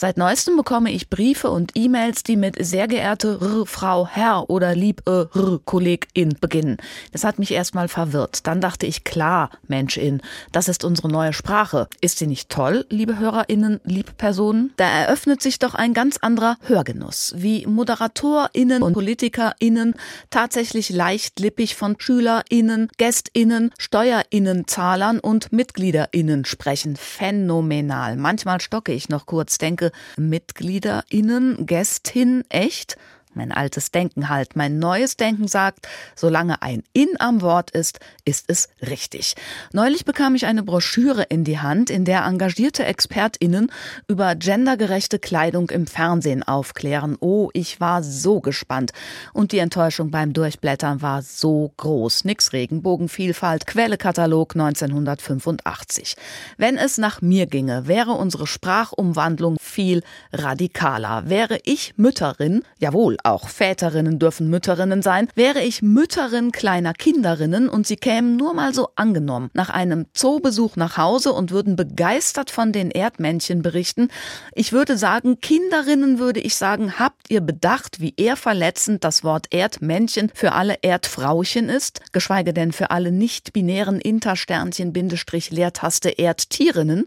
Seit neuestem bekomme ich Briefe und E-Mails, die mit sehr geehrte R Frau Herr oder lieb R Kollegin beginnen. Das hat mich erstmal verwirrt. Dann dachte ich, klar, Menschin, das ist unsere neue Sprache. Ist sie nicht toll, liebe HörerInnen, liebe Personen? Da eröffnet sich doch ein ganz anderer Hörgenuss, wie ModeratorInnen und PolitikerInnen tatsächlich leichtlippig von SchülerInnen, GästInnen, SteuerInnenzahlern und MitgliederInnen sprechen. Phänomenal. Manchmal stocke ich noch kurz, denke, MitgliederInnen, Gästin, echt? Mein altes Denken halt. Mein neues Denken sagt, solange ein In am Wort ist, ist es richtig. Neulich bekam ich eine Broschüre in die Hand, in der engagierte ExpertInnen über gendergerechte Kleidung im Fernsehen aufklären. Oh, ich war so gespannt. Und die Enttäuschung beim Durchblättern war so groß. Nix Regenbogenvielfalt, Quellekatalog 1985. Wenn es nach mir ginge, wäre unsere Sprachumwandlung viel radikaler. Wäre ich Mütterin, jawohl, auch Väterinnen dürfen Mütterinnen sein, wäre ich Mütterin kleiner Kinderinnen und sie kämen nur mal so angenommen nach einem Zoobesuch nach Hause und würden begeistert von den Erdmännchen berichten. Ich würde sagen, Kinderinnen würde ich sagen, habt ihr bedacht, wie eher verletzend das Wort Erdmännchen für alle Erdfrauchen ist, geschweige denn für alle nicht-binären Intersternchen Bindestrich Leertaste Erdtierinnen?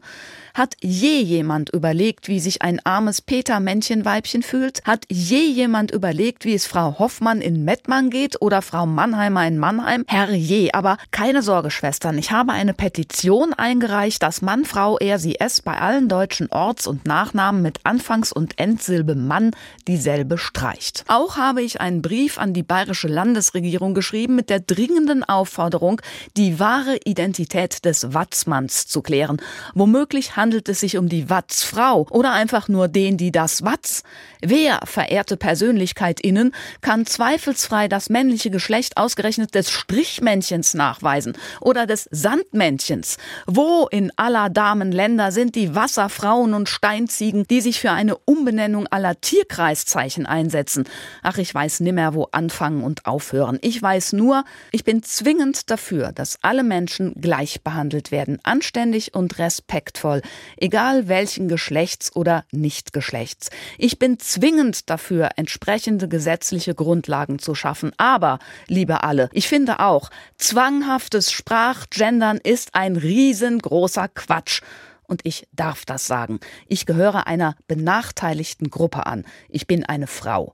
Hat je jemand überlegt, wie sich ein armes Peter-Männchen-Weibchen fühlt? Hat je jemand überlegt, wie es Frau Hoffmann in Mettmann geht oder Frau Mannheimer in Mannheim? Herrje, aber keine Sorge, Schwestern. Ich habe eine Petition eingereicht, dass Mann, Frau, er, sie, es bei allen deutschen Orts- und Nachnamen mit Anfangs- und Endsilbe Mann dieselbe streicht. Auch habe ich einen Brief an die bayerische Landesregierung geschrieben mit der dringenden Aufforderung, die wahre Identität des Watzmanns zu klären. Womöglich handelt es sich um die Watzfrau oder einfach nur den, die das Watz? Wer, verehrte PersönlichkeitInnen, kann zweifelsfrei das männliche Geschlecht ausgerechnet des Strichmännchens nachweisen oder des Sandmännchens? Wo in aller Damenländer sind die Wasserfrauen und Steinziegen, die sich für eine Umbenennung aller Tierkreiszeichen einsetzen? Ach, ich weiß nimmer, wo anfangen und aufhören. Ich weiß nur, ich bin zwingend dafür, dass alle Menschen gleich behandelt werden, anständig und respektvoll egal welchen Geschlechts oder Nichtgeschlechts. Ich bin zwingend dafür, entsprechende gesetzliche Grundlagen zu schaffen. Aber, liebe alle, ich finde auch, zwanghaftes Sprachgendern ist ein riesengroßer Quatsch. Und ich darf das sagen. Ich gehöre einer benachteiligten Gruppe an. Ich bin eine Frau.